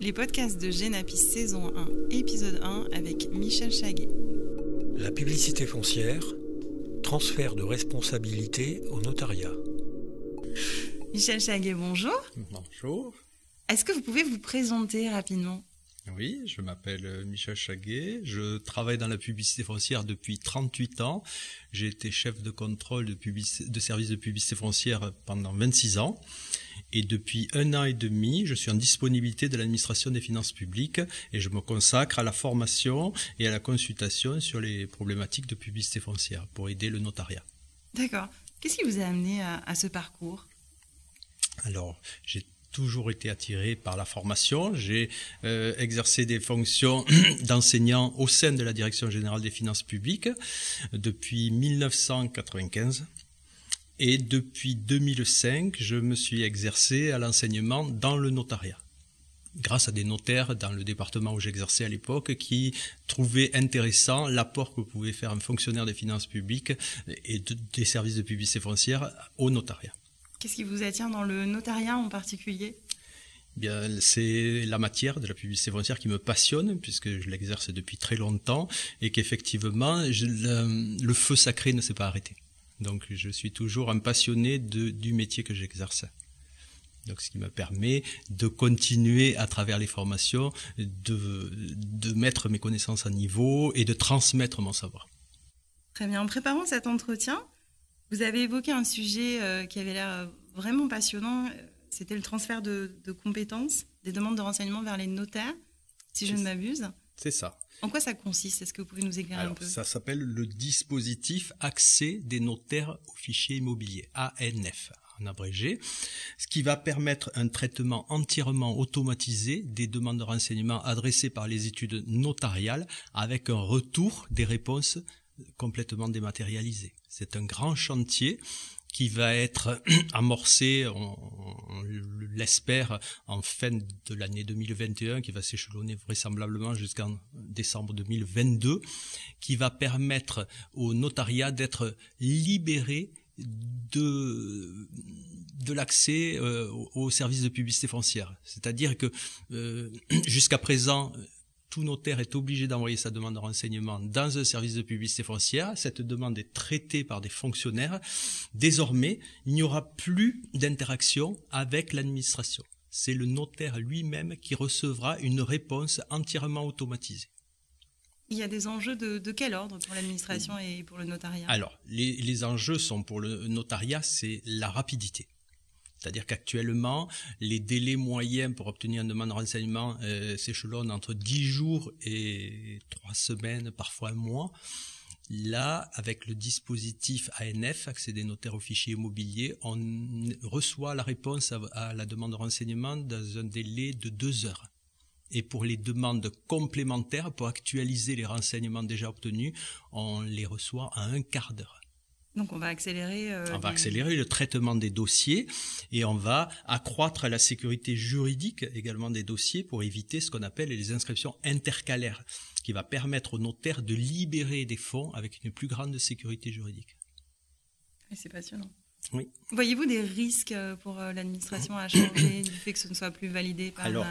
les podcasts de Génapis saison 1, épisode 1 avec Michel Chaguet. La publicité foncière, transfert de responsabilité au notariat. Michel Chaguet, bonjour. Bonjour. Est-ce que vous pouvez vous présenter rapidement? Oui, je m'appelle euh, Michel Chaguet. Je travaille dans la publicité foncière depuis 38 ans. J'ai été chef de contrôle de, de service de publicité foncière pendant 26 ans. Et depuis un an et demi, je suis en disponibilité de l'administration des finances publiques et je me consacre à la formation et à la consultation sur les problématiques de publicité foncière pour aider le notariat. D'accord. Qu'est-ce qui vous a amené à, ce parcours? Alors, j'ai toujours été attiré par la formation. J'ai euh, exercé des fonctions d'enseignant au sein de la Direction générale des finances publiques depuis 1995. Et depuis 2005, je me suis exercé à l'enseignement dans le notariat grâce à des notaires dans le département où j'exerçais à l'époque qui trouvaient intéressant l'apport que pouvait faire un fonctionnaire des finances publiques et des services de publicité foncière au notariat. Qu'est-ce qui vous attire dans le notariat en particulier? Bien, c'est la matière de la publicité foncière qui me passionne puisque je l'exerce depuis très longtemps et qu'effectivement le, le feu sacré ne s'est pas arrêté. Donc je suis toujours un passionné de, du métier que j'exerce. Donc, ce qui me permet de continuer à travers les formations, de, de mettre mes connaissances à niveau et de transmettre mon savoir. Très bien. En préparant cet entretien, vous avez évoqué un sujet euh, qui avait l'air vraiment passionnant. C'était le transfert de, de, compétences, des demandes de renseignements vers les notaires, si je ne m'abuse. C'est ça. En quoi ça consiste? Est-ce que vous pouvez nous éclairer un peu? Ça s'appelle le dispositif accès des notaires aux fichiers immobiliers, ANF en abrégé, ce qui va permettre un traitement entièrement automatisé des demandes de renseignements adressées par les études notariales avec un retour des réponses complètement dématérialisées. C'est un grand chantier qui va être amorcé, on, l'espère, en fin de l'année 2021, qui va s'échelonner vraisemblablement jusqu'en décembre 2022, qui va permettre au notariat d'être libéré de de l'accès euh, aux services de publicité foncière. C'est-à-dire que euh, jusqu'à présent, tout notaire est obligé d'envoyer sa demande de renseignement dans un service de publicité foncière. Cette demande est traitée par des fonctionnaires. Désormais, il n'y aura plus d'interaction avec l'administration. C'est le notaire lui-même qui recevra une réponse entièrement automatisée. Il y a des enjeux de, quel ordre pour l'administration et pour le notariat? Alors, les enjeux sont pour le notariat, c'est la rapidité. C'est-à-dire qu'actuellement, les délais moyens pour obtenir une demande de renseignement euh, s'échelonnent entre 10 jours et 3 semaines, parfois un mois. Là, avec le dispositif ANF, accès des notaires aux fichiers immobiliers, on reçoit la réponse à, la demande de renseignement dans un délai de 2 heures. Et pour les demandes complémentaires, pour actualiser les renseignements déjà obtenus, on les reçoit à un quart d'heure. Donc on va accélérer. Euh, on va accélérer le traitement des dossiers et on va accroître la sécurité juridique également des dossiers pour éviter ce qu'on appelle les inscriptions intercalaires, qui va permettre aux notaires de libérer des fonds avec une plus grande sécurité juridique. c'est passionnant. Oui. Voyez-vous des risques euh, pour euh, l'administration à changer du fait que ce ne soit plus validé par Alors,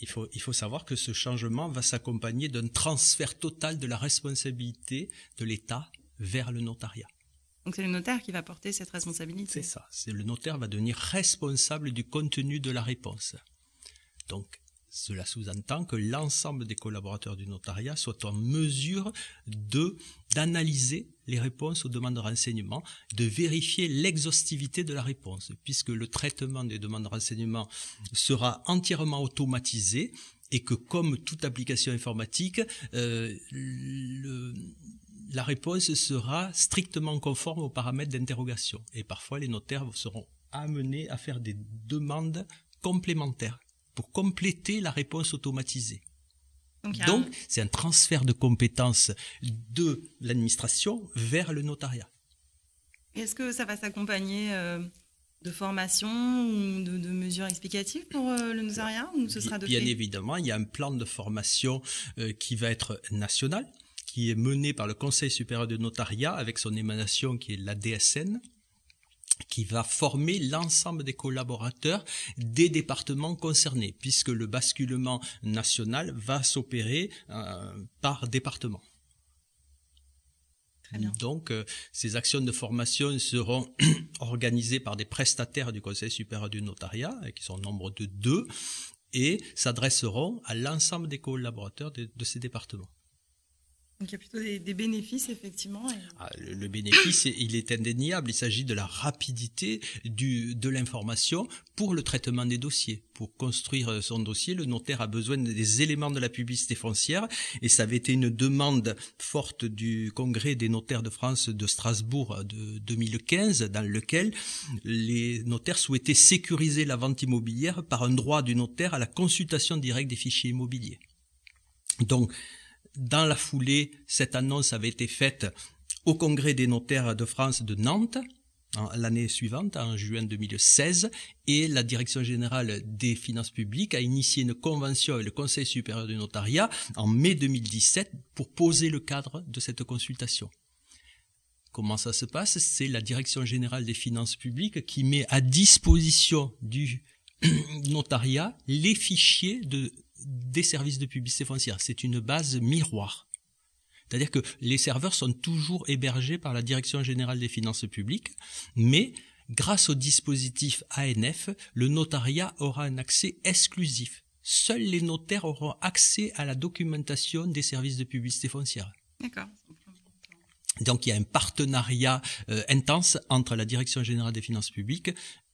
il faut, il faut savoir que ce changement va s'accompagner d'un transfert total de la responsabilité de l'État vers le notariat. Donc c'est le notaire qui va porter cette responsabilité. C'est ça. C'est le notaire va devenir responsable du contenu de la réponse. Donc cela sous-entend que l'ensemble des collaborateurs du notariat soient en mesure d'analyser les réponses aux demandes de renseignement, de vérifier l'exhaustivité de la réponse, puisque le traitement des demandes de renseignement sera entièrement automatisé et que comme toute application informatique, euh, la réponse sera strictement conforme aux paramètres d'interrogation. Et parfois, les notaires seront amenés à faire des demandes complémentaires pour compléter la réponse automatisée. Donc, c'est un transfert de compétences de l'administration vers le notariat. Est-ce que ça va s'accompagner euh, de formation ou de, mesures explicatives pour euh, le notariat ou ce sera de Bien évidemment, il y a un plan de formation euh, qui va être national qui est mené par le Conseil supérieur de notariat avec son émanation qui est la DSN qui va former l'ensemble des collaborateurs des départements concernés, puisque le basculement national va s'opérer euh, par département. Donc, euh, ces actions de formation seront organisées par des prestataires du Conseil supérieur du notariat, qui sont au nombre de deux, et s'adresseront à l'ensemble des collaborateurs de ces départements. Donc il y a plutôt des, bénéfices, effectivement. Ah, le, bénéfice, il est indéniable. Il s'agit de la rapidité du, de l'information pour le traitement des dossiers. Pour construire son dossier, le notaire a besoin des éléments de la publicité foncière. Et ça avait été une demande forte du Congrès des notaires de France de Strasbourg de 2015, dans lequel les notaires souhaitaient sécuriser la vente immobilière par un droit du notaire à la consultation directe des fichiers immobiliers. Donc, dans la foulée, cette annonce avait été faite au Congrès des notaires de France de Nantes l'année suivante, en juin 2016, et la Direction générale des finances publiques a initié une convention avec le Conseil supérieur du notariat en mai 2017 pour poser le cadre de cette consultation. Comment ça se passe? C'est la Direction générale des finances publiques qui met à disposition du notariat les fichiers de des services de publicité foncière. C'est une base miroir. C'est-à-dire que les serveurs sont toujours hébergés par la Direction générale des finances publiques, mais grâce au dispositif ANF, le notariat aura un accès exclusif. Seuls les notaires auront accès à la documentation des services de publicité foncière. D'accord. Donc il y a un partenariat euh, intense entre la Direction générale des finances publiques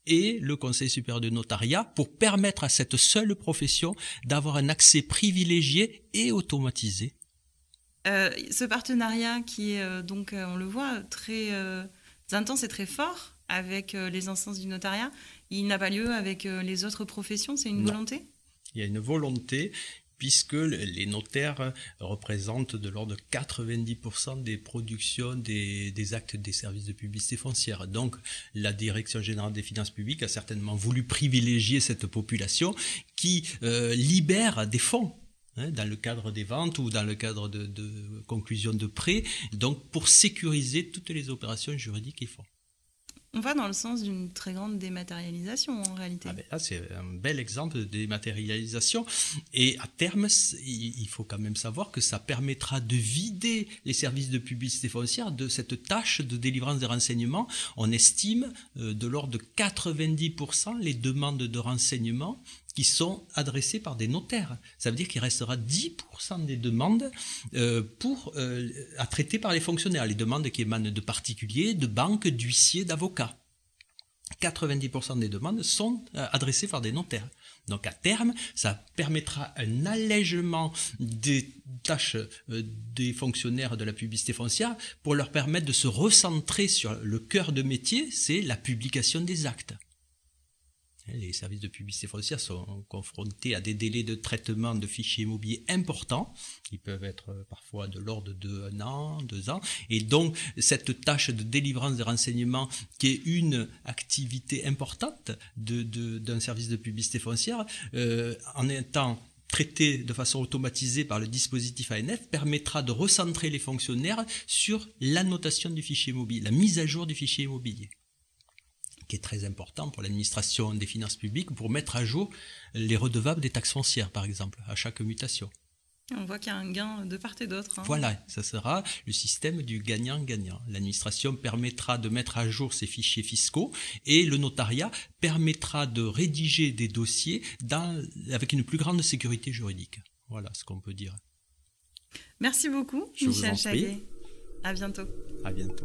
et le Conseil supérieur de notariat pour permettre à cette seule profession d'avoir un accès privilégié et automatisé. Euh, ce partenariat qui est euh, donc, euh, on le voit, très intense et très fort avec les instances du notariat, il n'a pas lieu avec les autres professions, c'est une volonté? Il y a une volonté puisque les notaires représentent de l'ordre de 90% des productions des, actes des services de publicité foncière. Donc la Direction générale des finances publiques a certainement voulu privilégier cette population qui euh, libère des fonds hein, dans le cadre des ventes ou dans le cadre de, de conclusion de prêts, donc pour sécuriser toutes les opérations juridiques qu'ils font. On va dans le sens d'une très grande dématérialisation en réalité. Ah ben là, c'est un bel exemple de dématérialisation. Et à terme, il faut quand même savoir que ça permettra de vider les services de publicité foncière de cette tâche de délivrance des renseignements. On estime euh, de l'ordre de 90% les demandes de renseignements qui sont adressées par des notaires. Ça veut dire qu'il restera 10% des demandes euh, euh, à traiter par les fonctionnaires, les demandes qui émanent de particuliers, de banques, d'huissiers, d'avocats. 90% des demandes sont euh, adressées par des notaires. Donc à terme, ça permettra un allègement des tâches des fonctionnaires de la publicité foncière pour leur permettre de se recentrer sur le cœur de métier, c'est la publication des actes. Les services de publicité foncière sont confrontés à des délais de traitement de fichiers immobiliers importants, qui peuvent être parfois de l'ordre de un an, deux ans. Et donc, cette tâche de délivrance des renseignements, qui est une activité importante d'un service de publicité foncière, euh, en étant traitée de façon automatisée par le dispositif ANF, permettra de recentrer les fonctionnaires sur l'annotation du fichier immobilier, la mise à jour du fichier immobilier qui est très important pour l'administration des finances publiques, pour mettre à jour les redevables des taxes foncières, par exemple, à chaque mutation. On voit qu'il y a un gain de part et d'autre. Hein. Voilà, ça sera le système du gagnant-gagnant. L'administration permettra de mettre à jour ses fichiers fiscaux et le notariat permettra de rédiger des dossiers dans, avec une plus grande sécurité juridique. Voilà ce qu'on peut dire. Merci beaucoup, Michel Chaguet. À bientôt. À bientôt.